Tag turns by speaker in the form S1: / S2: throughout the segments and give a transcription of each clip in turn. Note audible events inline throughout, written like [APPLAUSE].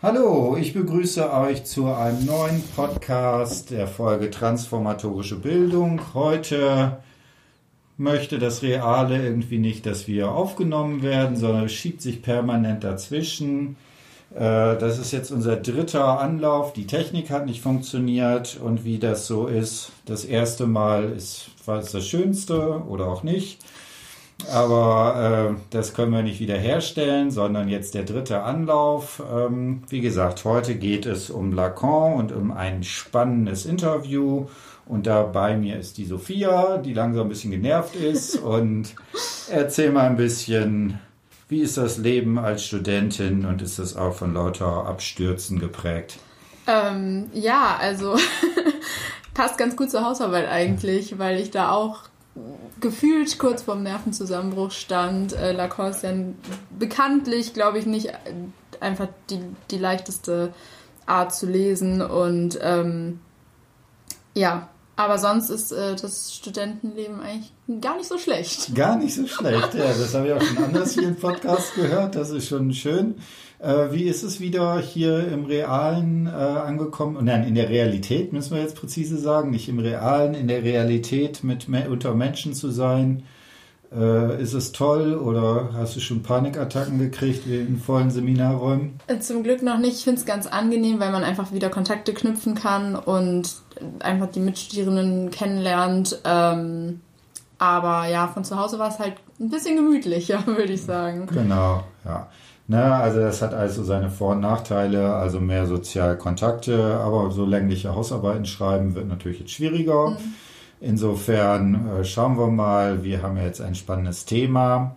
S1: Hallo, ich begrüße euch zu einem neuen Podcast der Folge Transformatorische Bildung. Heute möchte das Reale irgendwie nicht, dass wir aufgenommen werden, sondern es schiebt sich permanent dazwischen. Äh, das ist jetzt unser dritter Anlauf. Die Technik hat nicht funktioniert und wie das so ist, das erste Mal ist fast das Schönste oder auch nicht. Aber äh, das können wir nicht wiederherstellen, sondern jetzt der dritte Anlauf. Ähm, wie gesagt, heute geht es um Lacan und um ein spannendes Interview. Und da bei mir ist die Sophia, die langsam ein bisschen genervt ist. [LAUGHS] und erzähl mal ein bisschen, wie ist das Leben als Studentin und ist das auch von lauter Abstürzen geprägt?
S2: Ähm, ja, also [LAUGHS] passt ganz gut zur Hausarbeit eigentlich, weil ich da auch gefühlt kurz vorm Nervenzusammenbruch stand. Äh, Lacan ist ja bekanntlich, glaube ich, nicht einfach die, die leichteste Art zu lesen und ähm, ja, aber sonst ist äh, das Studentenleben eigentlich gar nicht so schlecht.
S1: Gar nicht so schlecht, ja. Das habe ich auch schon anders hier im Podcast gehört. Das ist schon schön. Äh, wie ist es wieder hier im Realen äh, angekommen? Nein, in der Realität müssen wir jetzt präzise sagen. Nicht im Realen, in der Realität mit unter Menschen zu sein. Äh, ist es toll oder hast du schon Panikattacken gekriegt wie in vollen Seminarräumen?
S2: Äh, zum Glück noch nicht. Ich finde es ganz angenehm, weil man einfach wieder Kontakte knüpfen kann und einfach die Mitstudierenden kennenlernt. Ähm, aber ja, von zu Hause war es halt ein bisschen gemütlicher, [LAUGHS] würde ich sagen.
S1: Genau, ja. Na, also das hat also seine Vor- und Nachteile, also mehr Sozialkontakte, aber so längliche Hausarbeiten schreiben wird natürlich jetzt schwieriger. Mhm. Insofern äh, schauen wir mal, wir haben ja jetzt ein spannendes Thema.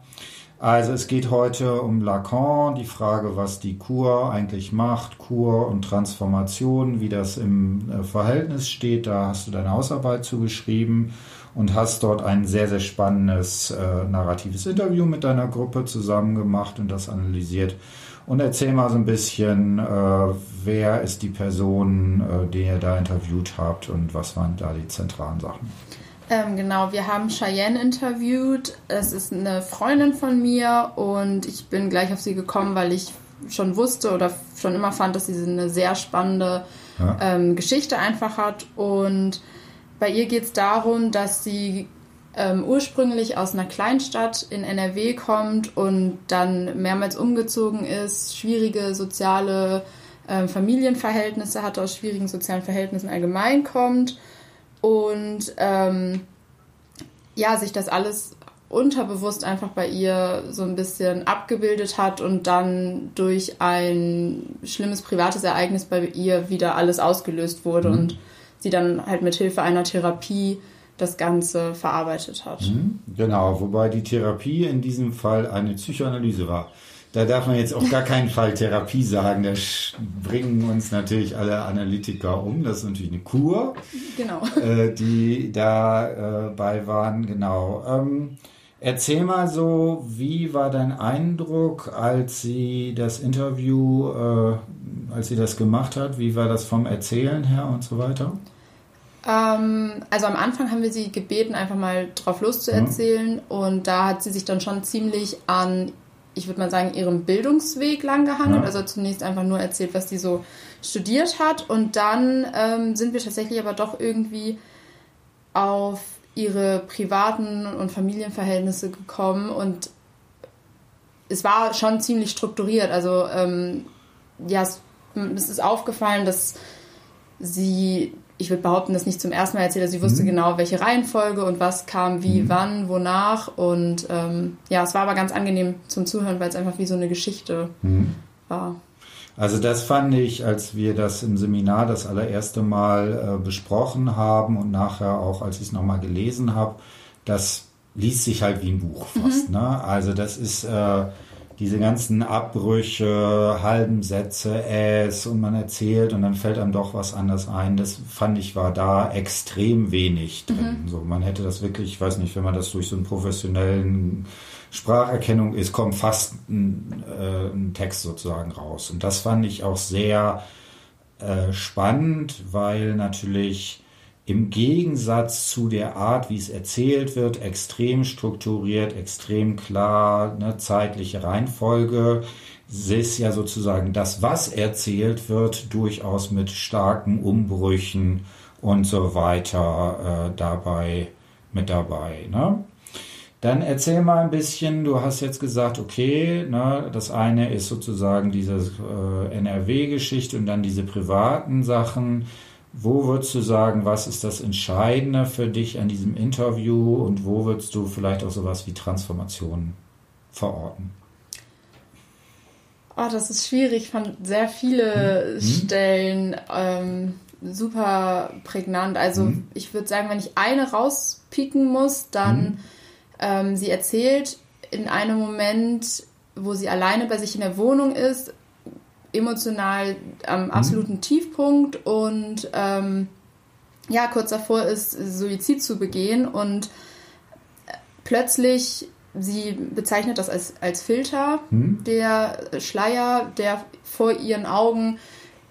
S1: Also es geht heute um Lacan, die Frage, was die Kur eigentlich macht, Kur und Transformation, wie das im äh, Verhältnis steht. Da hast du deine Hausarbeit zugeschrieben und hast dort ein sehr, sehr spannendes äh, narratives Interview mit deiner Gruppe zusammen gemacht und das analysiert. Und erzähl mal so ein bisschen, äh, wer ist die Person, äh, die ihr da interviewt habt und was waren da die zentralen Sachen?
S2: Ähm, genau, wir haben Cheyenne interviewt. Es ist eine Freundin von mir und ich bin gleich auf sie gekommen, weil ich schon wusste oder schon immer fand, dass sie eine sehr spannende ja. ähm, Geschichte einfach hat. Und bei ihr geht es darum, dass sie ähm, ursprünglich aus einer Kleinstadt in NRW kommt und dann mehrmals umgezogen ist, schwierige soziale ähm, Familienverhältnisse hat, aus schwierigen sozialen Verhältnissen allgemein kommt und ähm, ja, sich das alles unterbewusst einfach bei ihr so ein bisschen abgebildet hat und dann durch ein schlimmes privates Ereignis bei ihr wieder alles ausgelöst wurde mhm. und sie dann halt mit Hilfe einer Therapie das Ganze verarbeitet hat. Mhm,
S1: genau, wobei die Therapie in diesem Fall eine Psychoanalyse war. Da darf man jetzt auf gar keinen Fall Therapie sagen. Da bringen uns natürlich alle Analytiker um. Das ist natürlich eine Kur,
S2: genau.
S1: äh, die dabei äh, waren. Genau. Ähm, erzähl mal so, wie war dein Eindruck, als sie das Interview, äh, als sie das gemacht hat? Wie war das vom Erzählen her und so weiter?
S2: Ähm, also am Anfang haben wir sie gebeten, einfach mal drauf loszuerzählen. Mhm. Und da hat sie sich dann schon ziemlich an, ich würde mal sagen, ihrem Bildungsweg langgehangelt. Ja. Also zunächst einfach nur erzählt, was sie so studiert hat. Und dann ähm, sind wir tatsächlich aber doch irgendwie auf ihre privaten und Familienverhältnisse gekommen. Und es war schon ziemlich strukturiert. Also ähm, ja, es, es ist aufgefallen, dass sie ich würde behaupten, dass nicht zum ersten Mal erzählt. Also sie wusste mhm. genau, welche Reihenfolge und was kam wie, mhm. wann, wonach. Und ähm, ja, es war aber ganz angenehm zum Zuhören, weil es einfach wie so eine Geschichte mhm. war.
S1: Also das fand ich, als wir das im Seminar das allererste Mal äh, besprochen haben und nachher auch, als ich es nochmal gelesen habe, das liest sich halt wie ein Buch fast. Mhm. Ne? Also das ist... Äh, diese ganzen Abbrüche, halben Sätze, es und man erzählt und dann fällt einem doch was anderes ein. Das fand ich war da extrem wenig drin. Mhm. So, man hätte das wirklich, ich weiß nicht, wenn man das durch so einen professionellen Spracherkennung ist, kommt fast ein, äh, ein Text sozusagen raus. Und das fand ich auch sehr äh, spannend, weil natürlich im Gegensatz zu der Art, wie es erzählt wird, extrem strukturiert, extrem klar, eine zeitliche Reihenfolge, ist ja sozusagen das, was erzählt wird, durchaus mit starken Umbrüchen und so weiter äh, dabei mit dabei. Ne? Dann erzähl mal ein bisschen, du hast jetzt gesagt, okay, ne, das eine ist sozusagen diese äh, NRW-Geschichte und dann diese privaten Sachen. Wo würdest du sagen, was ist das Entscheidende für dich an diesem Interview und wo würdest du vielleicht auch sowas wie Transformation verorten?
S2: Oh, das ist schwierig. Ich fand sehr viele mhm. Stellen ähm, super prägnant. Also mhm. ich würde sagen, wenn ich eine rauspieken muss, dann mhm. ähm, sie erzählt in einem Moment, wo sie alleine bei sich in der Wohnung ist, emotional am mhm. absoluten Tiefpunkt und ähm, ja, kurz davor ist, Suizid zu begehen und plötzlich sie bezeichnet das als, als Filter, hm. der Schleier, der vor ihren Augen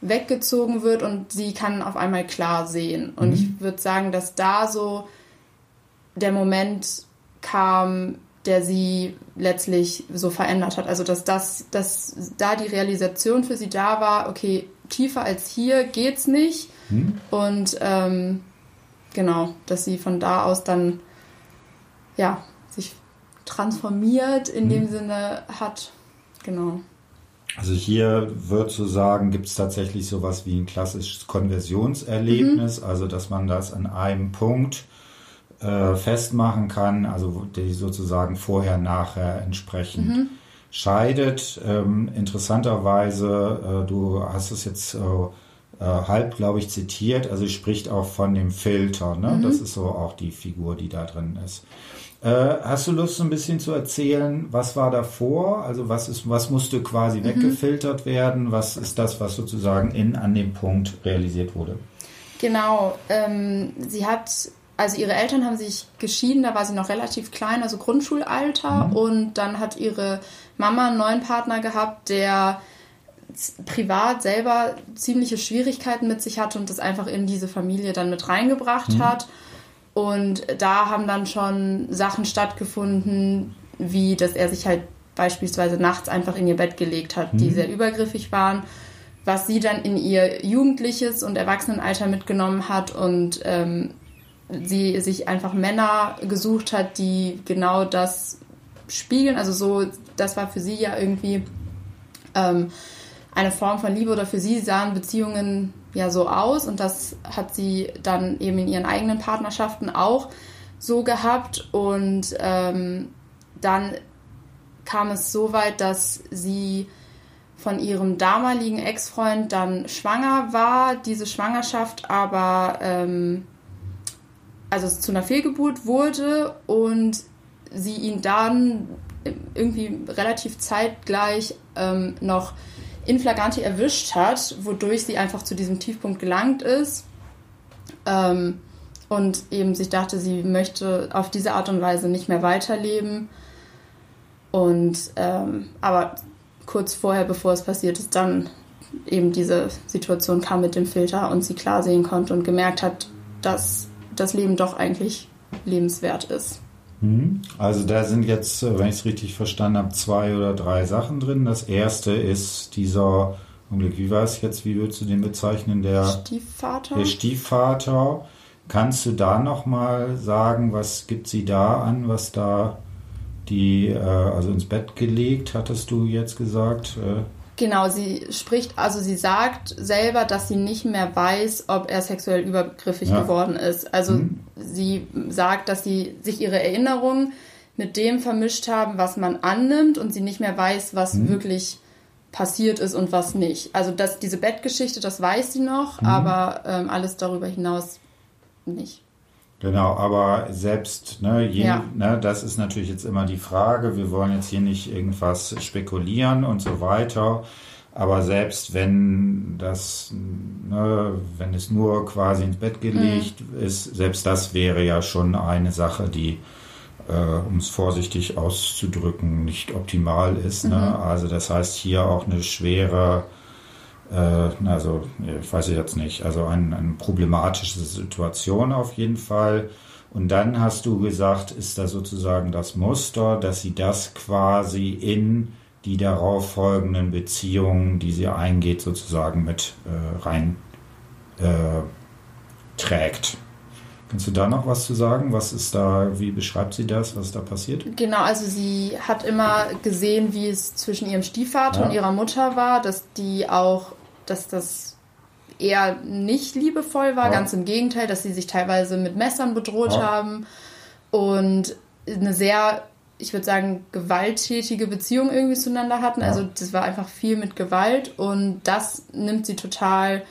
S2: weggezogen wird und sie kann auf einmal klar sehen. Und hm. ich würde sagen, dass da so der Moment kam, der sie letztlich so verändert hat. Also dass das, dass da die Realisation für sie da war, okay, tiefer als hier geht's nicht. Hm. Und ähm, genau, dass sie von da aus dann ja sich transformiert in hm. dem Sinne hat. Genau.
S1: Also hier wird zu sagen, gibt es tatsächlich sowas wie ein klassisches Konversionserlebnis, mhm. also dass man das an einem Punkt äh, festmachen kann, also die sozusagen vorher, nachher entsprechend mhm. scheidet. Ähm, interessanterweise, äh, du hast es jetzt äh, halb, glaube ich, zitiert, also spricht auch von dem Filter, ne? Mhm. Das ist so auch die Figur, die da drin ist. Äh, hast du Lust, ein bisschen zu erzählen, was war davor? Also was ist, was musste quasi mhm. weggefiltert werden? Was ist das, was sozusagen in an dem Punkt realisiert wurde?
S2: Genau. Ähm, sie hat, also ihre Eltern haben sich geschieden, da war sie noch relativ klein, also Grundschulalter. Mhm. Und dann hat ihre Mama einen neuen Partner gehabt, der privat selber ziemliche Schwierigkeiten mit sich hatte und das einfach in diese Familie dann mit reingebracht mhm. hat. Und da haben dann schon Sachen stattgefunden, wie dass er sich halt beispielsweise nachts einfach in ihr Bett gelegt hat, die mhm. sehr übergriffig waren, was sie dann in ihr jugendliches und Erwachsenenalter mitgenommen hat und ähm, sie sich einfach Männer gesucht hat, die genau das spiegeln. Also so, das war für sie ja irgendwie ähm, eine Form von Liebe oder für sie sahen Beziehungen ja so aus und das hat sie dann eben in ihren eigenen Partnerschaften auch so gehabt und ähm, dann kam es so weit, dass sie von ihrem damaligen Ex-Freund dann schwanger war, diese Schwangerschaft aber ähm, also zu einer Fehlgeburt wurde und sie ihn dann irgendwie relativ zeitgleich ähm, noch in Flagranti erwischt hat, wodurch sie einfach zu diesem Tiefpunkt gelangt ist ähm, und eben sich dachte, sie möchte auf diese Art und Weise nicht mehr weiterleben. Und ähm, aber kurz vorher, bevor es passiert ist, dann eben diese Situation kam mit dem Filter und sie klar sehen konnte und gemerkt hat, dass das Leben doch eigentlich lebenswert ist.
S1: Mhm. Also da sind jetzt, äh, wenn ich es richtig verstanden habe, zwei oder drei Sachen drin. Das erste ist dieser, wie war es jetzt, wie würdest du den bezeichnen? Der
S2: Stiefvater.
S1: Der Stiefvater. Kannst du da nochmal sagen, was gibt sie da an, was da die, äh, also ins Bett gelegt, hattest du jetzt gesagt?
S2: Genau, sie spricht, also sie sagt selber, dass sie nicht mehr weiß, ob er sexuell übergriffig ja. geworden ist. Also mhm. sie sagt, dass sie sich ihre Erinnerungen mit dem vermischt haben, was man annimmt und sie nicht mehr weiß, was mhm. wirklich passiert ist und was nicht. Also das, diese Bettgeschichte, das weiß sie noch, mhm. aber ähm, alles darüber hinaus nicht.
S1: Genau, aber selbst, ne, je, ja. ne, das ist natürlich jetzt immer die Frage. Wir wollen jetzt hier nicht irgendwas spekulieren und so weiter. Aber selbst wenn das, ne, wenn es nur quasi ins Bett gelegt mhm. ist, selbst das wäre ja schon eine Sache, die, äh, um es vorsichtig auszudrücken, nicht optimal ist. Ne? Mhm. Also das heißt hier auch eine schwere äh, also, ich weiß jetzt nicht, also ein, eine problematische Situation auf jeden Fall. Und dann hast du gesagt, ist da sozusagen das Muster, dass sie das quasi in die darauf folgenden Beziehungen, die sie eingeht, sozusagen mit äh, rein äh, trägt. Kannst du da noch was zu sagen? Was ist da, wie beschreibt sie das, was da passiert?
S2: Genau, also sie hat immer gesehen, wie es zwischen ihrem Stiefvater ja. und ihrer Mutter war, dass die auch, dass das eher nicht liebevoll war, ja. ganz im Gegenteil, dass sie sich teilweise mit Messern bedroht ja. haben und eine sehr, ich würde sagen, gewalttätige Beziehung irgendwie zueinander hatten. Also das war einfach viel mit Gewalt und das nimmt sie total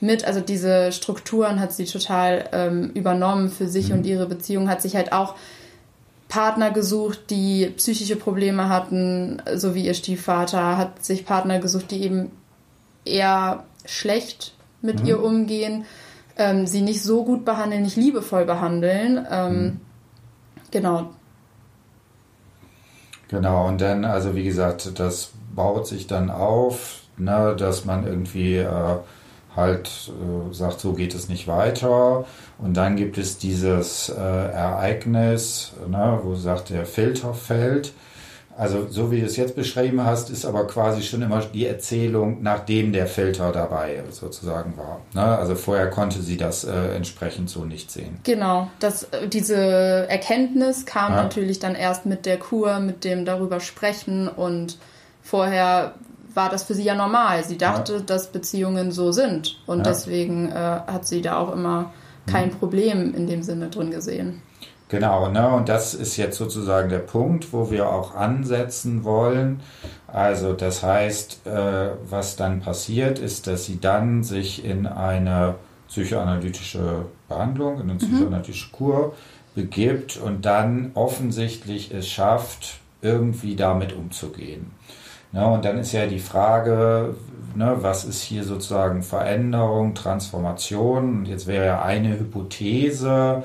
S2: mit, also diese Strukturen hat sie total ähm, übernommen für sich mhm. und ihre Beziehung hat sich halt auch Partner gesucht, die psychische Probleme hatten, so wie ihr Stiefvater, hat sich Partner gesucht, die eben eher schlecht mit mhm. ihr umgehen, ähm, sie nicht so gut behandeln, nicht liebevoll behandeln. Ähm, mhm. Genau.
S1: Genau, und dann, also wie gesagt, das baut sich dann auf, ne, dass man irgendwie äh, halt äh, sagt, so geht es nicht weiter. Und dann gibt es dieses äh, Ereignis, ne, wo sagt, der Filter fällt. Also so wie du es jetzt beschrieben hast, ist aber quasi schon immer die Erzählung, nachdem der Filter dabei sozusagen war. Ne? Also vorher konnte sie das äh, entsprechend so nicht sehen.
S2: Genau, das, äh, diese Erkenntnis kam ja. natürlich dann erst mit der Kur, mit dem darüber sprechen und vorher war das für sie ja normal. Sie dachte, ja. dass Beziehungen so sind und ja. deswegen äh, hat sie da auch immer kein mhm. Problem in dem Sinne drin gesehen.
S1: Genau, ne? und das ist jetzt sozusagen der Punkt, wo wir auch ansetzen wollen. Also das heißt, äh, was dann passiert, ist, dass sie dann sich in eine psychoanalytische Behandlung, in eine mhm. psychoanalytische Kur begibt und dann offensichtlich es schafft, irgendwie damit umzugehen. Ne, und dann ist ja die Frage, ne, was ist hier sozusagen Veränderung, Transformation? Und jetzt wäre ja eine Hypothese,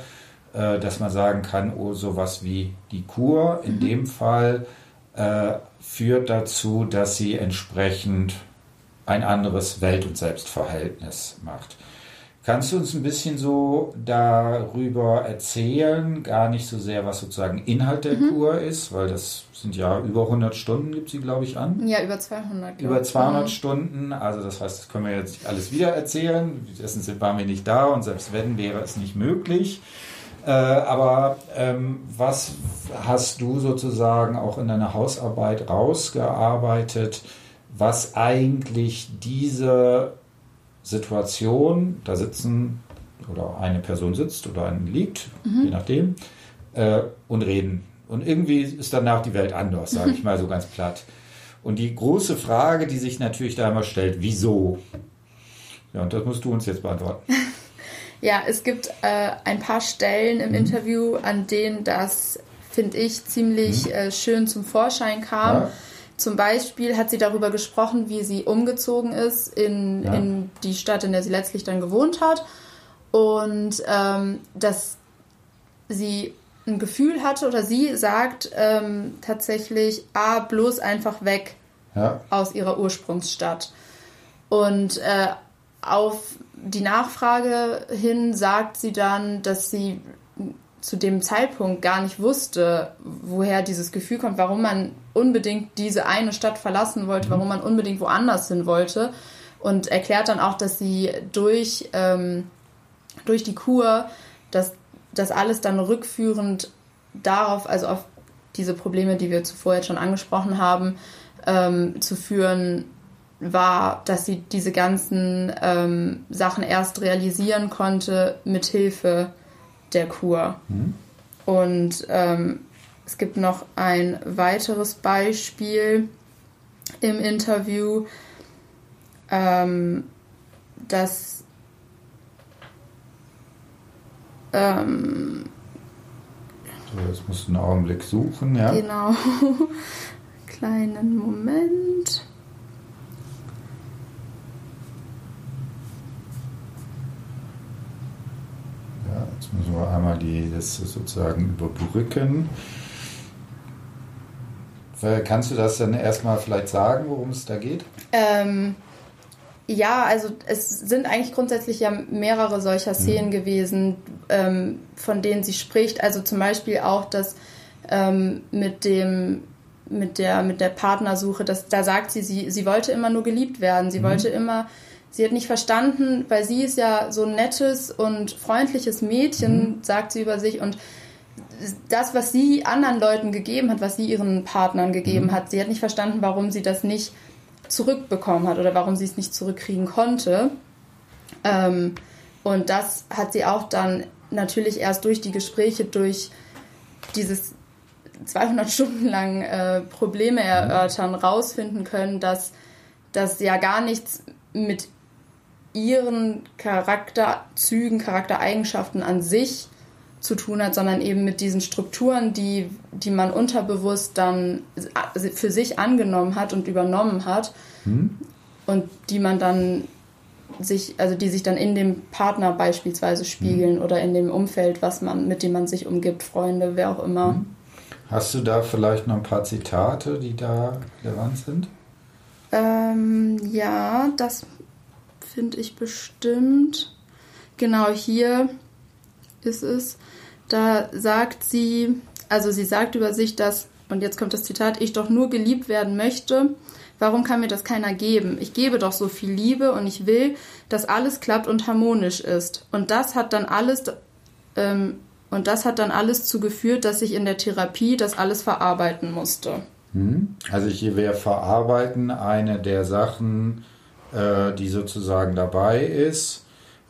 S1: äh, dass man sagen kann, oh, sowas wie die Kur in mhm. dem Fall äh, führt dazu, dass sie entsprechend ein anderes Welt- und Selbstverhältnis macht. Kannst du uns ein bisschen so darüber erzählen? Gar nicht so sehr, was sozusagen Inhalt der mhm. Kur ist, weil das sind ja über 100 Stunden, gibt sie, glaube ich, an.
S2: Ja, über 200.
S1: Über 200 mhm. Stunden. Also das heißt, das können wir jetzt alles wieder erzählen. Dessen waren wir nicht da und selbst wenn, wäre es nicht möglich. Äh, aber ähm, was hast du sozusagen auch in deiner Hausarbeit rausgearbeitet, was eigentlich diese Situation, da sitzen oder eine Person sitzt oder eine liegt, mhm. je nachdem, äh, und reden. Und irgendwie ist danach die Welt anders, sage ich [LAUGHS] mal so ganz platt. Und die große Frage, die sich natürlich da immer stellt, wieso? Ja, und das musst du uns jetzt beantworten. [LAUGHS]
S2: Ja, es gibt äh, ein paar Stellen im mhm. Interview, an denen das, finde ich, ziemlich mhm. äh, schön zum Vorschein kam. Ja. Zum Beispiel hat sie darüber gesprochen, wie sie umgezogen ist in, ja. in die Stadt, in der sie letztlich dann gewohnt hat. Und ähm, dass sie ein Gefühl hatte oder sie sagt ähm, tatsächlich, ah, bloß einfach weg ja. aus ihrer Ursprungsstadt. Und äh, auf die Nachfrage hin sagt sie dann, dass sie zu dem Zeitpunkt gar nicht wusste, woher dieses Gefühl kommt, warum man unbedingt diese eine Stadt verlassen wollte, warum man unbedingt woanders hin wollte. Und erklärt dann auch, dass sie durch, ähm, durch die Kur, dass das alles dann rückführend darauf, also auf diese Probleme, die wir zuvor jetzt schon angesprochen haben, ähm, zu führen war, dass sie diese ganzen ähm, Sachen erst realisieren konnte mit Hilfe der Kur. Mhm. Und ähm, es gibt noch ein weiteres Beispiel im Interview, ähm, dass ähm,
S1: so, jetzt musst du einen Augenblick suchen, ja.
S2: Genau. [LAUGHS] Kleinen Moment.
S1: Jetzt müssen wir einmal die, das sozusagen überbrücken. Kannst du das dann erstmal vielleicht sagen, worum es da geht?
S2: Ähm, ja, also es sind eigentlich grundsätzlich ja mehrere solcher mhm. Szenen mhm. gewesen, ähm, von denen sie spricht. Also zum Beispiel auch das ähm, mit dem mit der, mit der Partnersuche, dass, da sagt sie, sie, sie wollte immer nur geliebt werden. Sie mhm. wollte immer, sie hat nicht verstanden, weil sie ist ja so ein nettes und freundliches Mädchen, mhm. sagt sie über sich und das, was sie anderen Leuten gegeben hat, was sie ihren Partnern gegeben mhm. hat, sie hat nicht verstanden, warum sie das nicht zurückbekommen hat oder warum sie es nicht zurückkriegen konnte. Ähm, und das hat sie auch dann natürlich erst durch die Gespräche, durch dieses 200 Stunden lang äh, Probleme erörtern, rausfinden können, dass das ja gar nichts mit ihren Charakterzügen, Charaktereigenschaften an sich zu tun hat, sondern eben mit diesen Strukturen, die, die man unterbewusst dann für sich angenommen hat und übernommen hat hm. und die man dann sich, also die sich dann in dem Partner beispielsweise spiegeln hm. oder in dem Umfeld, was man, mit dem man sich umgibt, Freunde, wer auch immer. Hm.
S1: Hast du da vielleicht noch ein paar Zitate, die da relevant sind?
S2: Ähm, ja, das finde ich bestimmt. Genau hier ist es. Da sagt sie, also sie sagt über sich, dass, und jetzt kommt das Zitat, ich doch nur geliebt werden möchte. Warum kann mir das keiner geben? Ich gebe doch so viel Liebe und ich will, dass alles klappt und harmonisch ist. Und das hat dann alles, ähm, und das hat dann alles zugeführt, dass ich in der Therapie das alles verarbeiten musste.
S1: Hm. Also hier wäre Verarbeiten eine der Sachen, äh, die sozusagen dabei ist.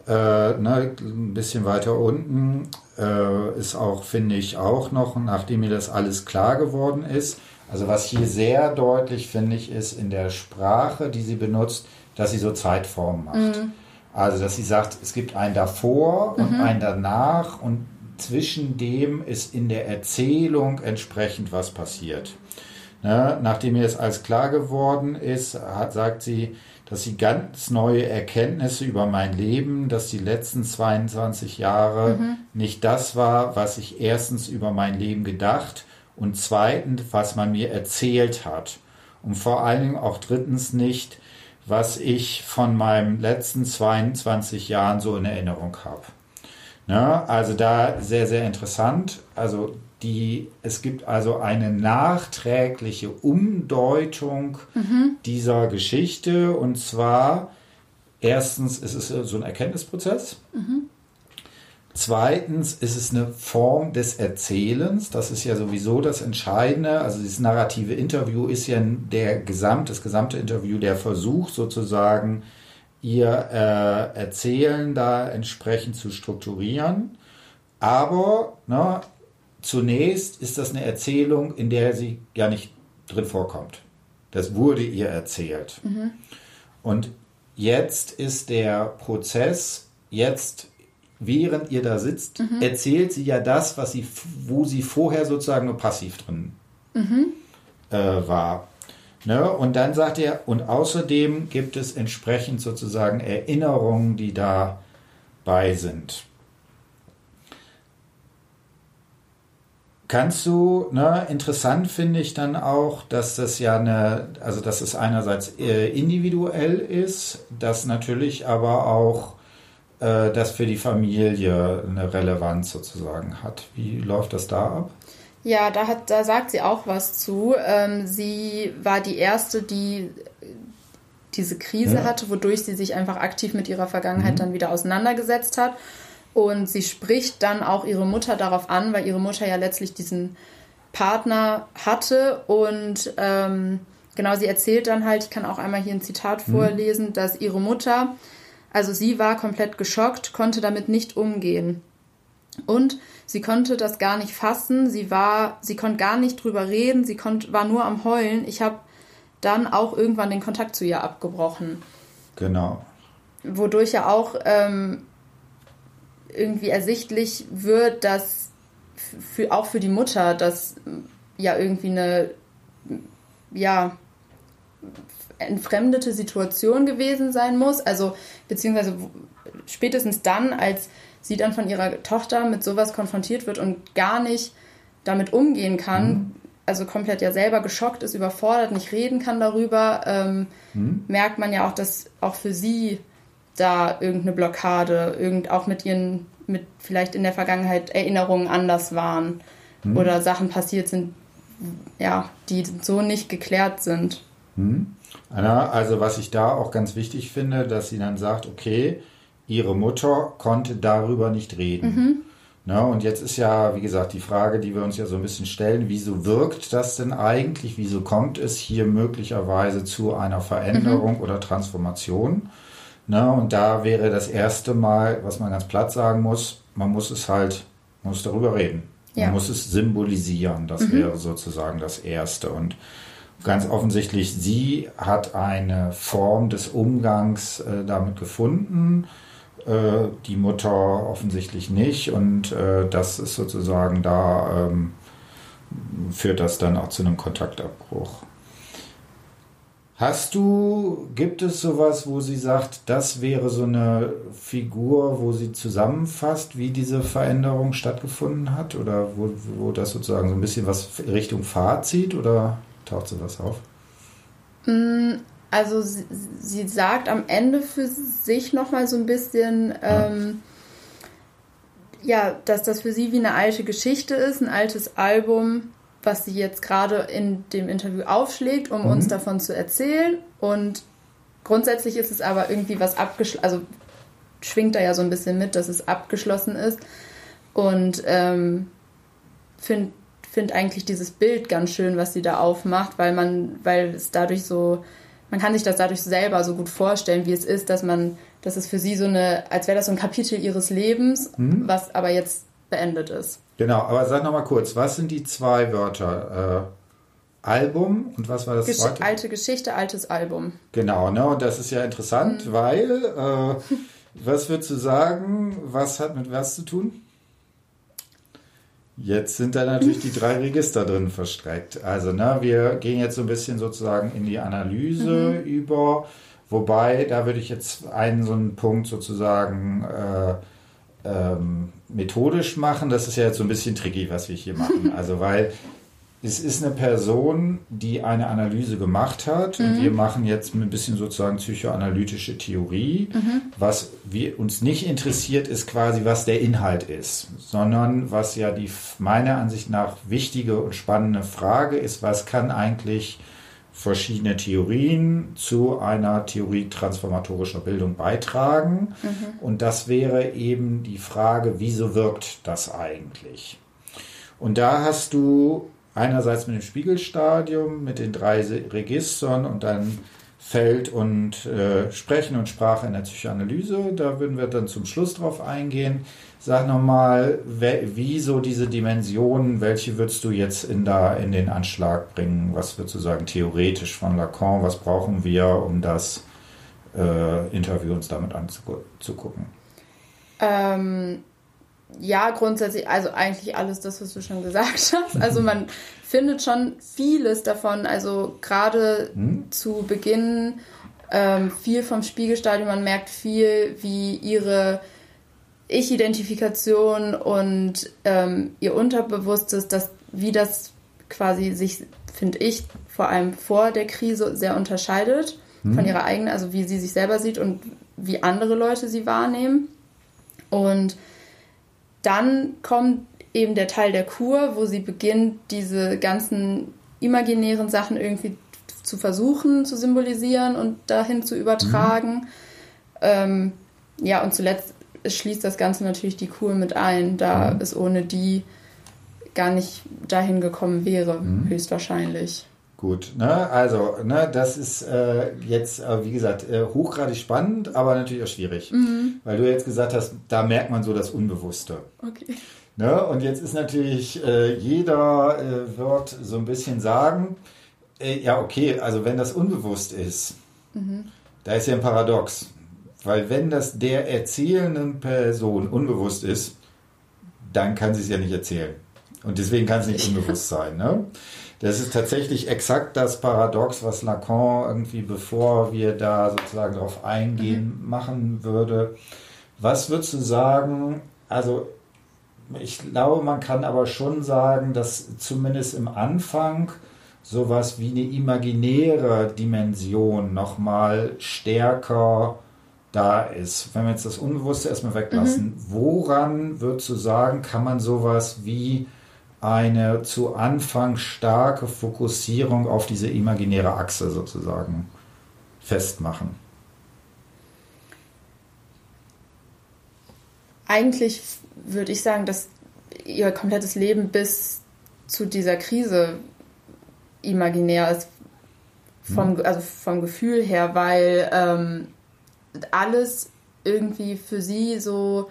S1: Äh, ne, ein bisschen weiter unten äh, ist auch, finde ich, auch noch, nachdem mir das alles klar geworden ist. Also was hier sehr deutlich, finde ich, ist in der Sprache, die sie benutzt, dass sie so Zeitformen macht. Mhm. Also dass sie sagt, es gibt ein davor und mhm. ein danach und zwischen dem ist in der Erzählung entsprechend was passiert. Ne? Nachdem mir das alles klar geworden ist, hat, sagt sie, dass sie ganz neue Erkenntnisse über mein Leben, dass die letzten 22 Jahre mhm. nicht das war, was ich erstens über mein Leben gedacht und zweitens, was man mir erzählt hat. Und vor allen Dingen auch drittens nicht, was ich von meinen letzten 22 Jahren so in Erinnerung habe. Ne? Also da sehr, sehr interessant. Also die, es gibt also eine nachträgliche Umdeutung mhm. dieser Geschichte und zwar erstens ist es so ein Erkenntnisprozess. Mhm. Zweitens ist es eine Form des Erzählens. Das ist ja sowieso das Entscheidende. Also dieses narrative Interview ist ja der Gesamt, das gesamte Interview, der Versuch sozusagen, ihr äh, Erzählen da entsprechend zu strukturieren. Aber ne, zunächst ist das eine Erzählung, in der sie ja nicht drin vorkommt. Das wurde ihr erzählt. Mhm. Und jetzt ist der Prozess, jetzt während ihr da sitzt, mhm. erzählt sie ja das, was sie, wo sie vorher sozusagen nur passiv drin mhm. äh, war. Ne? Und dann sagt er, und außerdem gibt es entsprechend sozusagen Erinnerungen, die dabei sind. Kannst du, ne, interessant finde ich dann auch, dass das ja eine, also dass es einerseits äh, individuell ist, dass natürlich aber auch äh, das für die Familie eine Relevanz sozusagen hat. Wie läuft das da ab?
S2: Ja, da, hat, da sagt sie auch was zu. Ähm, sie war die Erste, die diese Krise ja. hatte, wodurch sie sich einfach aktiv mit ihrer Vergangenheit mhm. dann wieder auseinandergesetzt hat und sie spricht dann auch ihre Mutter darauf an, weil ihre Mutter ja letztlich diesen Partner hatte. Und ähm, genau, sie erzählt dann halt, ich kann auch einmal hier ein Zitat mhm. vorlesen, dass ihre Mutter, also sie war komplett geschockt, konnte damit nicht umgehen. Und sie konnte das gar nicht fassen, sie war, sie konnte gar nicht drüber reden, sie konnt, war nur am Heulen. Ich habe dann auch irgendwann den Kontakt zu ihr abgebrochen.
S1: Genau.
S2: Wodurch ja auch ähm, irgendwie ersichtlich wird, dass für, auch für die Mutter das ja irgendwie eine ja entfremdete Situation gewesen sein muss. Also beziehungsweise spätestens dann, als sie dann von ihrer Tochter mit sowas konfrontiert wird und gar nicht damit umgehen kann, mhm. also komplett ja selber geschockt ist, überfordert, nicht reden kann darüber, ähm, mhm. merkt man ja auch, dass auch für sie da irgendeine Blockade, irgend auch mit ihren, mit vielleicht in der Vergangenheit Erinnerungen anders waren mhm. oder Sachen passiert sind, ja, die so nicht geklärt sind.
S1: Hm. Also was ich da auch ganz wichtig finde, dass sie dann sagt, okay, ihre Mutter konnte darüber nicht reden. Mhm. Na, und jetzt ist ja, wie gesagt, die Frage, die wir uns ja so ein bisschen stellen, wieso wirkt das denn eigentlich? Wieso kommt es hier möglicherweise zu einer Veränderung mhm. oder Transformation? Na, und da wäre das erste Mal, was man ganz platt sagen muss, man muss es halt, man muss darüber reden. Ja. Man muss es symbolisieren. Das mhm. wäre sozusagen das Erste. Und ganz offensichtlich, sie hat eine Form des Umgangs äh, damit gefunden äh, die Mutter offensichtlich nicht und äh, das ist sozusagen da, ähm, führt das dann auch zu einem Kontaktabbruch. Hast du, gibt es sowas, wo sie sagt, das wäre so eine Figur, wo sie zusammenfasst, wie diese Veränderung stattgefunden hat? Oder wo, wo das sozusagen so ein bisschen was Richtung Fazit oder taucht sowas auf?
S2: Mm, also sie, sie, sagt am Ende für sich nochmal so ein bisschen, ähm, ja, dass das für sie wie eine alte Geschichte ist, ein altes Album, was sie jetzt gerade in dem Interview aufschlägt, um mhm. uns davon zu erzählen. Und grundsätzlich ist es aber irgendwie was abgeschlossen, also schwingt da ja so ein bisschen mit, dass es abgeschlossen ist. Und ähm, finde find eigentlich dieses Bild ganz schön, was sie da aufmacht, weil man, weil es dadurch so man kann sich das dadurch selber so gut vorstellen, wie es ist, dass man, dass es für sie so eine, als wäre das so ein Kapitel ihres Lebens, mhm. was aber jetzt beendet ist.
S1: Genau, aber sag nochmal kurz, was sind die zwei Wörter? Äh, Album und was war das
S2: Gesch zweite? Alte Geschichte, altes Album.
S1: Genau, ne? Und das ist ja interessant, mhm. weil, äh, [LAUGHS] was würdest du sagen, was hat mit was zu tun? Jetzt sind da natürlich die drei Register drin verstreckt. Also, ne, wir gehen jetzt so ein bisschen sozusagen in die Analyse mhm. über, wobei da würde ich jetzt einen so einen Punkt sozusagen äh, ähm, methodisch machen. Das ist ja jetzt so ein bisschen tricky, was wir hier machen. [LAUGHS] Also, weil es ist eine Person, die eine Analyse gemacht hat und mhm. wir machen jetzt ein bisschen sozusagen psychoanalytische Theorie. Mhm. Was wir, uns nicht interessiert, ist quasi, was der Inhalt ist, sondern was ja die meiner Ansicht nach wichtige und spannende Frage ist, was kann eigentlich verschiedene Theorien zu einer Theorie transformatorischer Bildung beitragen. Mhm. Und das wäre eben die Frage, wieso wirkt das eigentlich? Und da hast du einerseits mit dem Spiegelstadium, mit den drei Registern und dann Feld und äh, Sprechen und Sprache in der Psychoanalyse. Da würden wir dann zum Schluss drauf eingehen. Sag nochmal, wie so diese Dimensionen, welche würdest du jetzt in, da, in den Anschlag bringen? Was würdest du sagen, theoretisch von Lacan? Was brauchen wir, um das äh, Interview uns damit anzugucken?
S2: Ähm, ja, grundsätzlich, also eigentlich alles das, was du schon gesagt hast. Also man [LAUGHS] findet schon vieles davon, also gerade hm? zu Beginn ähm, viel vom Spiegelstadium, man merkt viel, wie ihre Ich-Identifikation und ähm, ihr Unterbewusstes, dass, wie das quasi sich, finde ich, vor allem vor der Krise sehr unterscheidet hm? von ihrer eigenen, also wie sie sich selber sieht und wie andere Leute sie wahrnehmen. Und dann kommt eben der Teil der Kur, wo sie beginnt, diese ganzen imaginären Sachen irgendwie zu versuchen zu symbolisieren und dahin zu übertragen. Mhm. Ähm, ja, und zuletzt schließt das Ganze natürlich die Kur mit ein, da mhm. es ohne die gar nicht dahin gekommen wäre, mhm. höchstwahrscheinlich.
S1: Gut, ne, also, ne, das ist äh, jetzt, äh, wie gesagt, äh, hochgradig spannend, aber natürlich auch schwierig. Mhm. Weil du jetzt gesagt hast, da merkt man so das Unbewusste. Okay. Ne, und jetzt ist natürlich, äh, jeder äh, wird so ein bisschen sagen, äh, ja, okay, also wenn das unbewusst ist, mhm. da ist ja ein Paradox. Weil wenn das der erzählenden Person unbewusst ist, dann kann sie es ja nicht erzählen. Und deswegen kann es nicht unbewusst sein. Ne? Das ist tatsächlich exakt das Paradox, was Lacan irgendwie, bevor wir da sozusagen darauf eingehen, mhm. machen würde. Was würdest du sagen? Also, ich glaube, man kann aber schon sagen, dass zumindest im Anfang sowas wie eine imaginäre Dimension nochmal stärker da ist. Wenn wir jetzt das Unbewusste erstmal weglassen, mhm. woran würdest du sagen, kann man sowas wie eine zu Anfang starke Fokussierung auf diese imaginäre Achse sozusagen festmachen?
S2: Eigentlich würde ich sagen, dass ihr komplettes Leben bis zu dieser Krise imaginär ist, vom, hm. also vom Gefühl her, weil ähm, alles irgendwie für sie so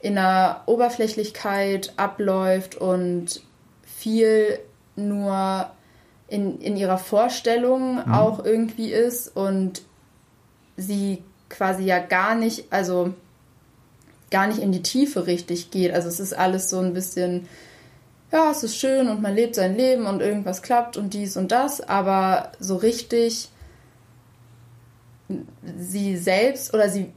S2: in einer Oberflächlichkeit abläuft und viel nur in, in ihrer Vorstellung mhm. auch irgendwie ist und sie quasi ja gar nicht, also gar nicht in die Tiefe richtig geht. Also es ist alles so ein bisschen, ja, es ist schön und man lebt sein Leben und irgendwas klappt und dies und das, aber so richtig sie selbst oder sie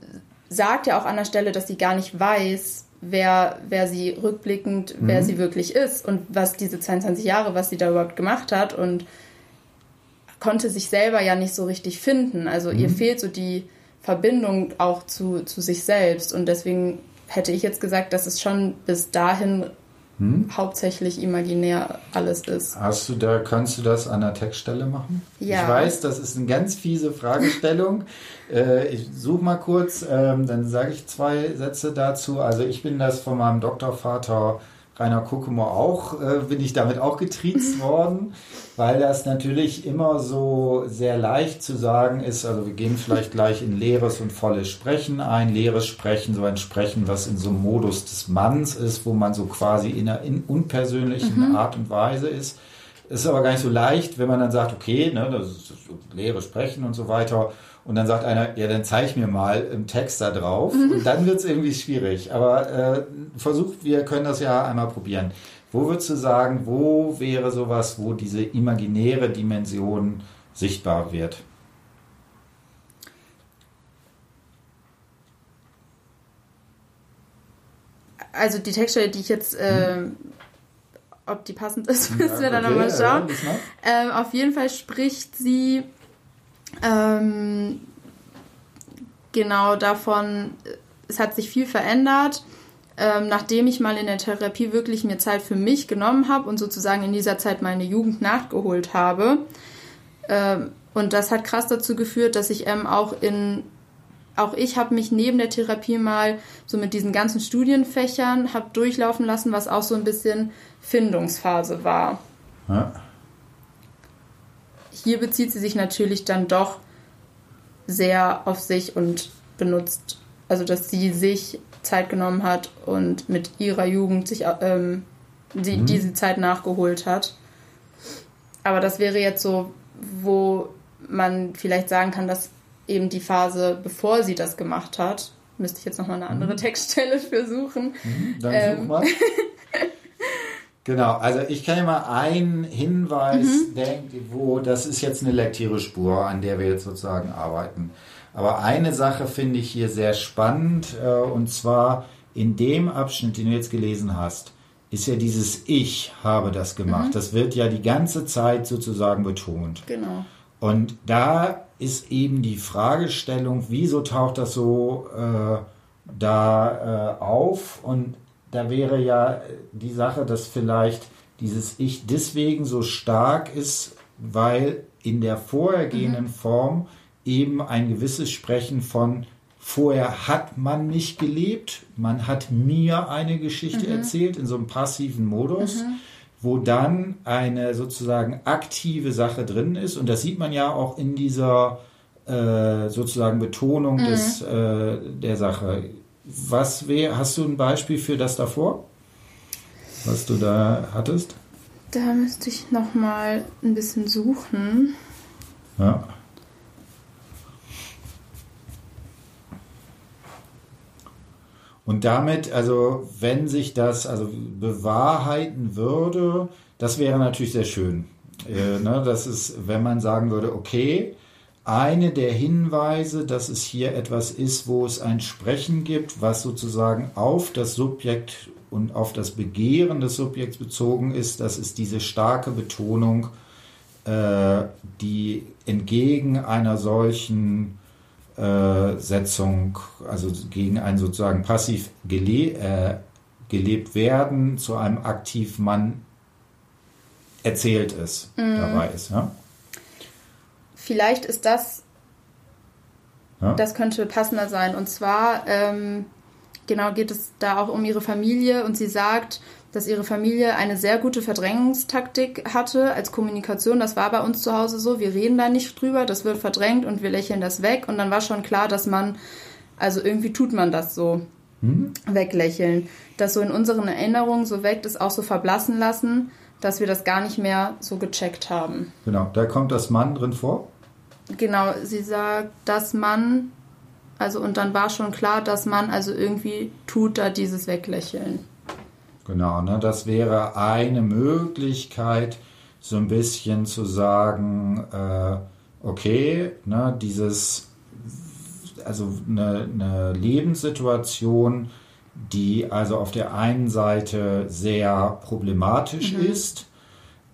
S2: sagt ja auch an der Stelle, dass sie gar nicht weiß, wer, wer sie rückblickend, mhm. wer sie wirklich ist und was diese 22 Jahre, was sie da überhaupt gemacht hat und konnte sich selber ja nicht so richtig finden. Also mhm. ihr fehlt so die Verbindung auch zu, zu sich selbst und deswegen hätte ich jetzt gesagt, dass es schon bis dahin hm? hauptsächlich imaginär alles ist.
S1: Hast du da, kannst du das an der Textstelle machen?
S2: Ja.
S1: Ich weiß, das ist eine ganz fiese Fragestellung. [LAUGHS] äh, ich suche mal kurz, ähm, dann sage ich zwei Sätze dazu. Also ich bin das von meinem Doktorvater Rainer Kuckemoor auch, äh, bin ich damit auch getriezt [LAUGHS] worden, weil das natürlich immer so sehr leicht zu sagen ist. Also wir gehen vielleicht gleich in leeres und volles Sprechen ein. Leeres Sprechen, so ein Sprechen, was in so einem Modus des Manns ist, wo man so quasi in einer in unpersönlichen mhm. Art und Weise ist. Ist aber gar nicht so leicht, wenn man dann sagt, okay, ne, das ist leere Sprechen und so weiter. Und dann sagt einer, ja, dann zeig mir mal im Text da drauf. Mhm. Und dann wird es irgendwie schwierig. Aber äh, versucht, wir können das ja einmal probieren. Wo würdest du sagen, wo wäre sowas, wo diese imaginäre Dimension sichtbar wird?
S2: Also die Textstelle, die ich jetzt, äh, ob die passend ist, [LAUGHS] müssen ja, wir dann nochmal schauen. Ja, ähm, auf jeden Fall spricht sie ähm, genau davon, es hat sich viel verändert. Ähm, nachdem ich mal in der Therapie wirklich mir Zeit für mich genommen habe und sozusagen in dieser Zeit meine Jugend nachgeholt habe. Ähm, und das hat krass dazu geführt, dass ich ähm, auch in auch ich habe mich neben der Therapie mal so mit diesen ganzen Studienfächern habe durchlaufen lassen, was auch so ein bisschen Findungsphase war. Ja. Hier bezieht sie sich natürlich dann doch sehr auf sich und benutzt, also dass sie sich Zeit genommen hat und mit ihrer Jugend sich ähm, die, mhm. diese Zeit nachgeholt hat. Aber das wäre jetzt so, wo man vielleicht sagen kann, dass eben die Phase, bevor sie das gemacht hat, müsste ich jetzt nochmal eine andere mhm. Textstelle für suchen.
S1: Mhm, dann ähm, such mal. [LAUGHS] Genau, also ich kann ja mal einen Hinweis mhm. denken, wo das ist jetzt eine Lektierespur, an der wir jetzt sozusagen arbeiten. Aber eine Sache finde ich hier sehr spannend äh, und zwar in dem Abschnitt, den du jetzt gelesen hast, ist ja dieses Ich habe das gemacht. Mhm. Das wird ja die ganze Zeit sozusagen betont.
S2: Genau.
S1: Und da ist eben die Fragestellung, wieso taucht das so äh, da äh, auf? Und da wäre ja die Sache, dass vielleicht dieses Ich deswegen so stark ist, weil in der vorhergehenden mhm. Form eben ein gewisses Sprechen von vorher hat man nicht gelebt, man hat mir eine Geschichte mhm. erzählt in so einem passiven Modus, mhm. wo dann eine sozusagen aktive Sache drin ist und das sieht man ja auch in dieser äh, sozusagen Betonung des, mhm. äh, der Sache. Was wäre, hast du ein Beispiel für das davor, was du da hattest?
S2: Da müsste ich noch mal ein bisschen suchen.
S1: Ja. Und damit, also wenn sich das also bewahrheiten würde, das wäre natürlich sehr schön. Äh, ne, das ist, wenn man sagen würde, okay, eine der Hinweise, dass es hier etwas ist, wo es ein Sprechen gibt, was sozusagen auf das Subjekt und auf das Begehren des Subjekts bezogen ist, das ist diese starke Betonung, äh, die entgegen einer solchen äh, Setzung, also gegen ein sozusagen passiv gele äh, gelebt werden, zu einem aktiv Mann Erzähltes dabei ist. Ja?
S2: Vielleicht ist das,
S1: Ja?
S2: das könnte passender sein. Und zwar, ähm, genau, geht es da auch um ihre Familie und sie sagt, dass ihre Familie eine sehr gute Verdrängungstaktik hatte als Kommunikation. Das war bei uns zu Hause so. Wir reden da nicht drüber, das wird verdrängt und wir lächeln das weg. Und dann war schon klar, dass man, also irgendwie tut man das so, weglächeln. Das so in unseren Erinnerungen so weg ist, auch so verblassen lassen, dass wir das gar nicht mehr so gecheckt haben.
S1: Genau, da kommt das Mann drin vor.
S2: Genau, sie sagt, dass man, also und dann war schon klar, dass man also irgendwie tut da dieses Weglächeln.
S1: Genau, ne, das wäre eine Möglichkeit, so ein bisschen zu sagen, äh, okay, ne, dieses, also eine, eine Lebenssituation, die also auf der einen Seite sehr problematisch ist,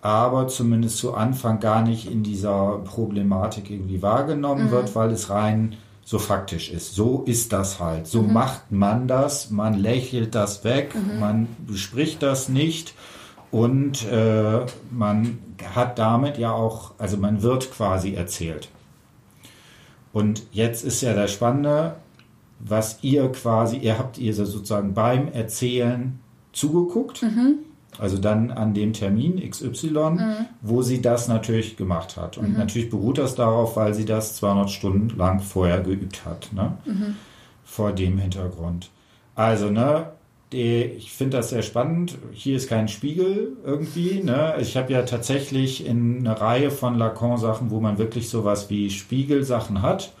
S1: aber zumindest zu Anfang gar nicht in dieser Problematik irgendwie wahrgenommen wird, weil es rein so faktisch ist. So ist das halt. So macht man das. Man lächelt das weg. Man bespricht das nicht. Und äh, man hat damit ja auch, also man wird quasi erzählt. Und jetzt ist ja das Spannende, was ihr quasi, ihr habt ihr sozusagen beim Erzählen zugeguckt. Also dann an dem Termin XY, wo sie das natürlich gemacht hat. Und natürlich beruht das darauf, weil sie das 200 Stunden lang vorher geübt hat. Ne? Vor dem Hintergrund. Also, ne, ich finde das sehr spannend. Hier ist kein Spiegel irgendwie. Ne? Ich habe ja tatsächlich in einer Reihe von Lacan-Sachen, wo man wirklich sowas wie Spiegelsachen hat,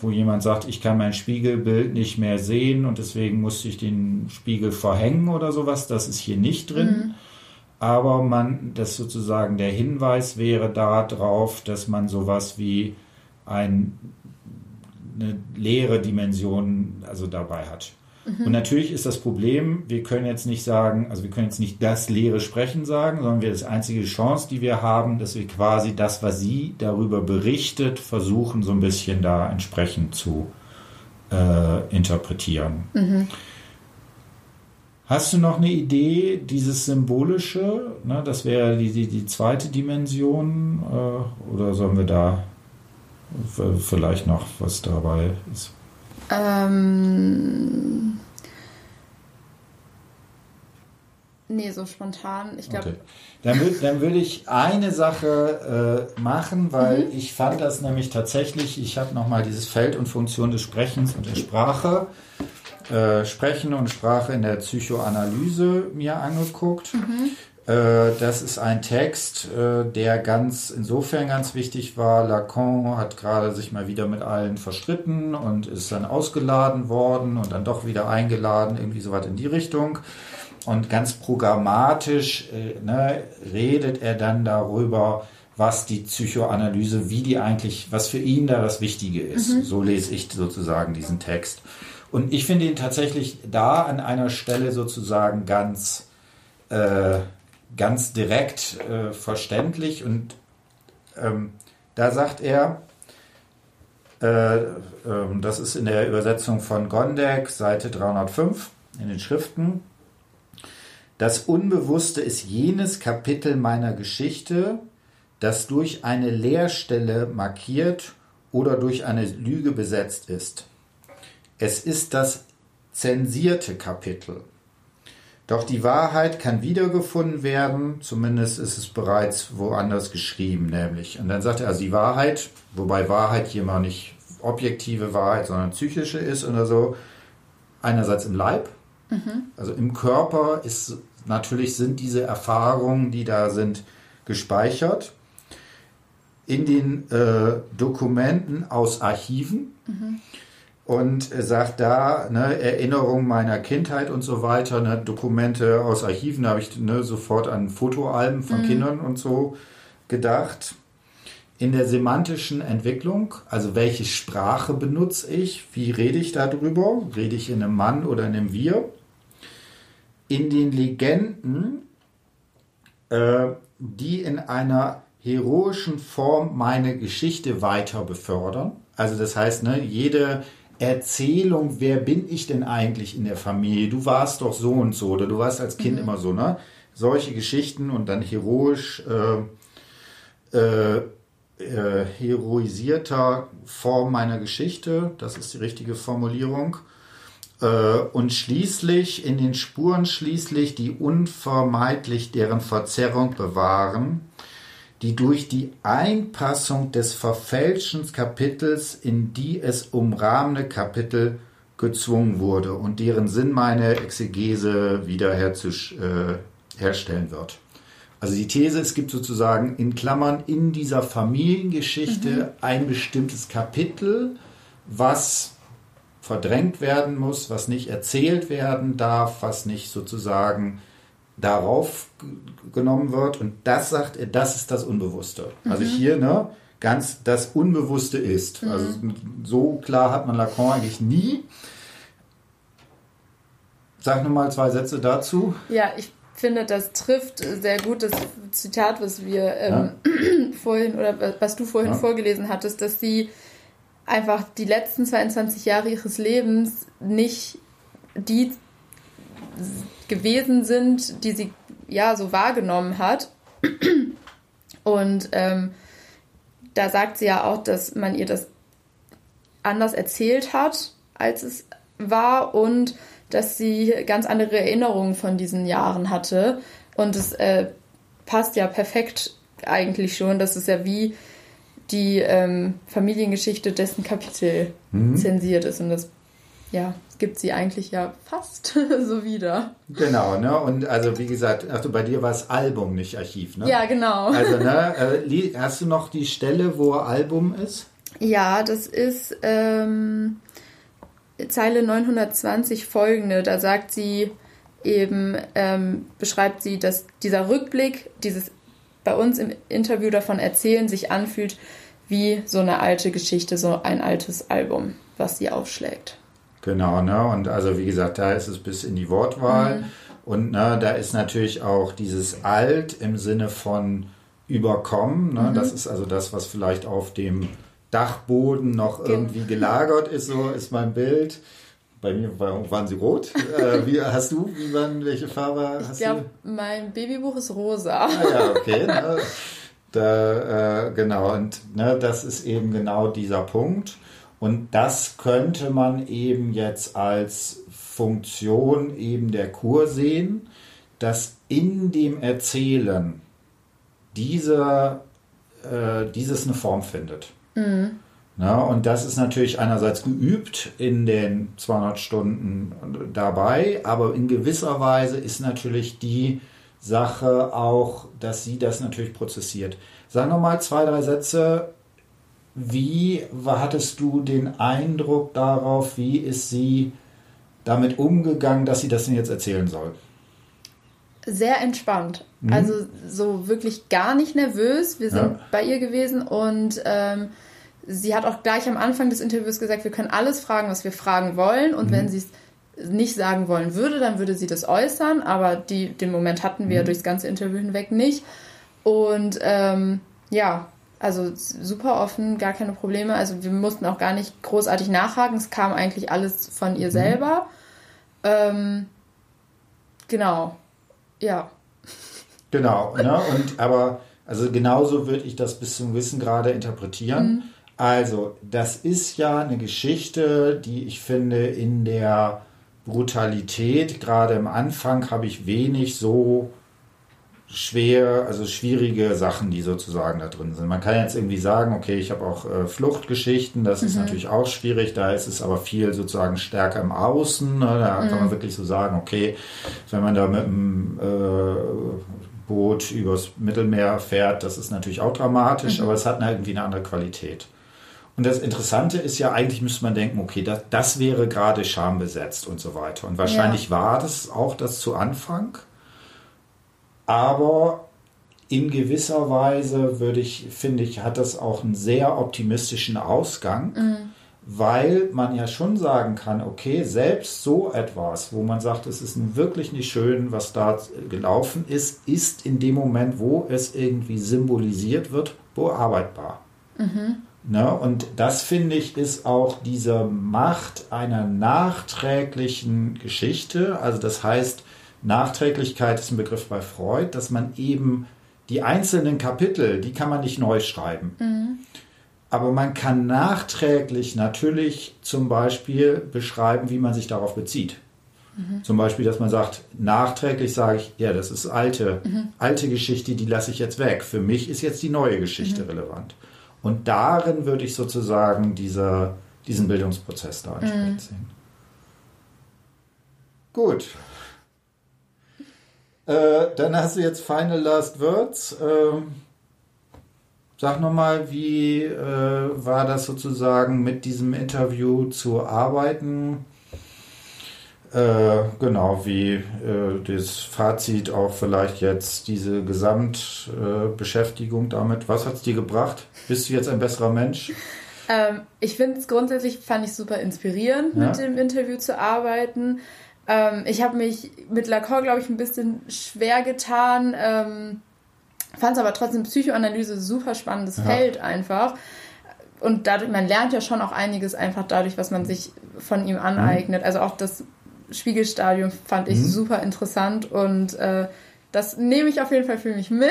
S1: wo jemand sagt, ich kann mein Spiegelbild nicht mehr sehen und deswegen musste ich den Spiegel verhängen oder sowas. Das ist hier nicht drin. Aber man, das sozusagen der Hinweis wäre darauf, dass man sowas wie ein, eine leere Dimension also dabei hat. Und natürlich ist das Problem, wir können jetzt nicht sagen, also wir können jetzt nicht das leere Sprechen sagen, sondern wir das einzige Chance, die wir haben, dass wir quasi das, was sie darüber berichtet, versuchen so ein bisschen da entsprechend zu äh, interpretieren. Hast du noch eine Idee, dieses Symbolische, ne, das wäre die, die, die zweite Dimension, äh, oder sollen wir da vielleicht noch was dabei ist?
S2: Ähm, nee, so spontan. Ich glaube,
S1: Okay. Dann, würd, dann würde ich eine Sache äh, machen, weil ich fand das nämlich tatsächlich, ich habe nochmal dieses Feld und Funktion des Sprechens und der Sprache, äh, Sprechen und Sprache in der Psychoanalyse mir angeguckt. Äh, das ist ein Text, äh, der ganz insofern ganz wichtig war. Lacan hat gerade sich mal wieder mit allen verstritten und ist dann ausgeladen worden und dann doch wieder eingeladen, irgendwie so was in die Richtung. Und ganz programmatisch äh, ne, redet er dann darüber, was die Psychoanalyse, wie die eigentlich, was für ihn da das Wichtige ist. So lese ich sozusagen diesen Text. Und ich finde ihn tatsächlich da an einer Stelle sozusagen ganz, äh, ganz direkt äh, verständlich. Und ähm, da sagt er, äh, ähm, das ist in der Übersetzung von Gondek, Seite 305 in den Schriften, das Unbewusste ist jenes Kapitel meiner Geschichte, das durch eine Leerstelle markiert oder durch eine Lüge besetzt ist. Es ist das zensierte Kapitel. Doch die Wahrheit kann wiedergefunden werden, zumindest ist es bereits woanders geschrieben, nämlich. Und dann sagt er also die Wahrheit, wobei Wahrheit hier mal nicht objektive Wahrheit, sondern psychische ist oder so, einerseits im Leib, also im Körper ist natürlich sind diese Erfahrungen, die da sind, gespeichert in den äh, Dokumenten aus Archiven. Und er sagt da ne, Erinnerungen meiner Kindheit und so weiter, ne, Dokumente aus Archiven, da habe ich ne, sofort an Fotoalben von Kindern und so gedacht. In der semantischen Entwicklung, also welche Sprache benutze ich, wie rede ich darüber, rede ich in einem Mann oder in einem Wir, in den Legenden, äh, die in einer heroischen Form meine Geschichte weiter befördern. Also das heißt, ne, jede Erzählung, wer bin ich denn eigentlich in der Familie? Du warst doch so und so oder du warst als Kind immer so, ne? solche Geschichten und dann heroisch äh, äh, äh, heroisierter Form meiner Geschichte, das ist die richtige Formulierung, und schließlich in den Spuren schließlich die unvermeidlich deren Verzerrung bewahren, die durch die Einpassung des verfälschten Kapitels in die es umrahmende Kapitel gezwungen wurde und deren Sinn meine Exegese wieder herstellen äh, wird. Also die These, es gibt sozusagen in Klammern in dieser Familiengeschichte mhm. ein bestimmtes Kapitel, was verdrängt werden muss, was nicht erzählt werden darf, was nicht sozusagen darauf genommen wird. Und das sagt er, das ist das Unbewusste. Also mhm. Also hier, ne, ganz das Unbewusste ist. Mhm. Also so klar hat man Lacan eigentlich nie. Sag nochmal zwei Sätze dazu.
S2: Ja, ich finde, das trifft sehr gut das Zitat, was wir ähm, ja. [CLEARS THROAT] vorhin oder was du vorhin ja. vorgelesen hattest, dass sie einfach die letzten 22 Jahre ihres Lebens nicht die gewesen sind, die sie ja so wahrgenommen hat. Und ähm, da sagt sie ja auch, dass man ihr das anders erzählt hat, als es war und dass sie ganz andere Erinnerungen von diesen Jahren hatte. Und es äh, passt ja perfekt eigentlich schon. Das ist ja wie die ähm, Familiengeschichte, dessen Kapitel mhm. zensiert ist. Und das ja, gibt sie eigentlich ja fast [LAUGHS] so wieder.
S1: Genau, ne? Und also wie gesagt, also bei dir war es Album, nicht Archiv, ne?
S2: Ja, genau.
S1: Also, ne, [LAUGHS] äh, hast du noch die Stelle, wo Album ist?
S2: Ja, das ist ähm, Zeile 920 folgende. Da sagt sie eben, ähm, beschreibt sie, dass dieser Rückblick, dieses bei uns im Interview davon erzählen, sich anfühlt wie so eine alte Geschichte, so ein altes Album, was sie aufschlägt.
S1: Genau, ne? Und also wie gesagt, da ist es bis in die Wortwahl. Mhm. Und ne, da ist natürlich auch dieses Alt im Sinne von überkommen. Ne? Mhm. Das ist also das, was vielleicht auf dem Dachboden noch irgendwie gelagert ist, so ist mein Bild. Bei mir waren sie rot. äh, wie hast du? Wie waren, welche Farbe hast
S2: ich glaub, du? Mein Babybuch ist rosa.
S1: Ah, ja, okay. ne? da, äh, genau, und ne, das ist eben genau dieser Punkt. Und das könnte man eben jetzt als Funktion eben der Kur sehen, dass in dem Erzählen dieser, äh, dieses eine Form findet. Mhm. Na, und das ist natürlich einerseits geübt in den 200 Stunden dabei, aber in gewisser Weise ist natürlich die Sache auch, dass sie das natürlich prozessiert. Sag nochmal zwei, drei Sätze. Wie hattest du den Eindruck darauf, wie ist sie damit umgegangen, dass sie das denn jetzt erzählen soll?
S2: Sehr entspannt. Mhm. Also so wirklich gar nicht nervös. Wir sind ja. bei ihr gewesen und ähm, sie hat auch gleich am Anfang des Interviews gesagt, wir können alles fragen, was wir fragen wollen. Und mhm. wenn sie es nicht sagen wollen würde, dann würde sie das äußern. Aber die, den Moment hatten wir mhm. durchs ganze Interview hinweg nicht. Und ähm, ja, also super offen, gar keine Probleme. Also wir mussten auch gar nicht großartig nachhaken. Es kam eigentlich alles von ihr mhm. selber. Ähm, genau. Ja.
S1: Genau, ne? Und aber, also genauso würde ich das bis zum Wissen gerade interpretieren. Also, das ist ja eine Geschichte, die ich finde in der Brutalität, gerade am Anfang habe ich wenig so schwer, also schwierige Sachen, die sozusagen da drin sind. Man kann jetzt irgendwie sagen, okay, ich habe auch äh, Fluchtgeschichten, das mhm. ist natürlich auch schwierig, da ist es aber viel sozusagen stärker im Außen. Ne? Da mhm. kann man mhm. wirklich so sagen, okay, wenn man da mit dem äh, Boot übers Mittelmeer fährt, das ist natürlich auch dramatisch, mhm. aber es hat irgendwie eine andere Qualität. Und das Interessante ist ja, eigentlich müsste man denken, okay, das, das wäre gerade schambesetzt und so weiter. Und wahrscheinlich ja. war das auch das zu Anfang. Aber in gewisser Weise würde ich, finde ich, hat das auch einen sehr optimistischen Ausgang, mhm. weil man ja schon sagen kann, okay, selbst so etwas, wo man sagt, es ist wirklich nicht schön, was da gelaufen ist, ist in dem Moment, wo es irgendwie symbolisiert wird, bearbeitbar. Mhm. Ne? Und das finde ich ist auch diese Macht einer nachträglichen Geschichte. Also das heißt, Nachträglichkeit ist ein Begriff bei Freud, dass man eben die einzelnen Kapitel, die kann man nicht neu schreiben. Mhm. Aber man kann nachträglich natürlich zum Beispiel beschreiben, wie man sich darauf bezieht. Mhm. Zum Beispiel, dass man sagt, nachträglich sage ich, ja, das ist alte, mhm. alte Geschichte, die lasse ich jetzt weg. Für mich ist jetzt die neue Geschichte mhm. relevant. Und darin würde ich sozusagen dieser, diesen Bildungsprozess da entsprechend mhm. sehen. Gut. Äh, dann hast du jetzt Final Last Words. Ähm, sag nochmal, wie äh, war das sozusagen mit diesem Interview zu arbeiten? Äh, genau, wie äh, das Fazit auch vielleicht jetzt diese Gesamtbeschäftigung äh, damit. Was hat es dir gebracht? Bist du jetzt ein besserer Mensch?
S2: Ähm, ich finde es grundsätzlich, fand ich super inspirierend, ja. mit dem Interview zu arbeiten. Ähm, ich habe mich mit Lacan, glaube ich, ein bisschen schwer getan. Ähm, Fand es aber trotzdem Psychoanalyse super spannendes ja. Feld einfach. Und dadurch, man lernt ja schon auch einiges einfach dadurch, was man sich von ihm aneignet. Mhm. Also auch das Spiegelstadium fand ich mhm. super interessant und äh, das nehme ich auf jeden Fall für mich [LAUGHS] mit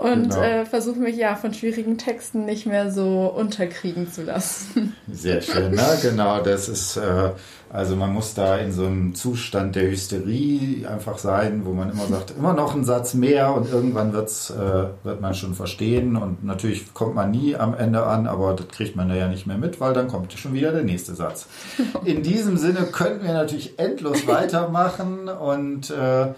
S2: und genau. äh, versuche mich ja von schwierigen Texten nicht mehr so unterkriegen zu lassen. [LAUGHS]
S1: Sehr schön, ne? genau. Das ist äh, also man muss da in so einem Zustand der Hysterie einfach sein, wo man immer sagt, immer noch einen Satz mehr und irgendwann wird's, äh, wird man schon verstehen und natürlich kommt man nie am Ende an, aber das kriegt man da ja nicht mehr mit, weil dann kommt schon wieder der nächste Satz. In diesem Sinne könnten wir natürlich endlos [LAUGHS] weitermachen und äh,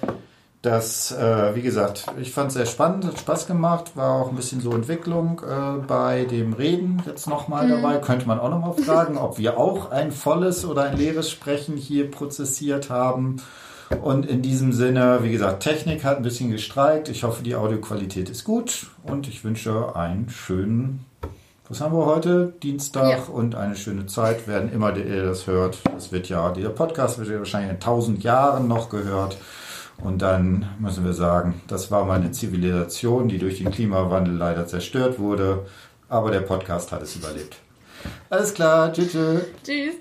S1: das, äh, wie gesagt, ich fand es sehr spannend, hat Spaß gemacht, war auch ein bisschen so Entwicklung äh, bei dem Reden jetzt nochmal mhm. dabei. Könnte man auch nochmal fragen, ob wir auch ein volles oder ein leeres Sprechen hier prozessiert haben. Und in diesem Sinne, wie gesagt, Technik hat ein bisschen gestreikt. Ich hoffe, die Audioqualität ist gut und ich wünsche einen schönen, was haben wir heute? Dienstag ja. und eine schöne Zeit. Werden immer, der ihr das hört. Es wird ja, dieser Podcast wird ja wahrscheinlich in tausend Jahren noch gehört. Und dann müssen wir sagen, das war mal eine Zivilisation, die durch den Klimawandel leider zerstört wurde. Aber der Podcast hat es überlebt. Alles klar, tschüss. Tschüss.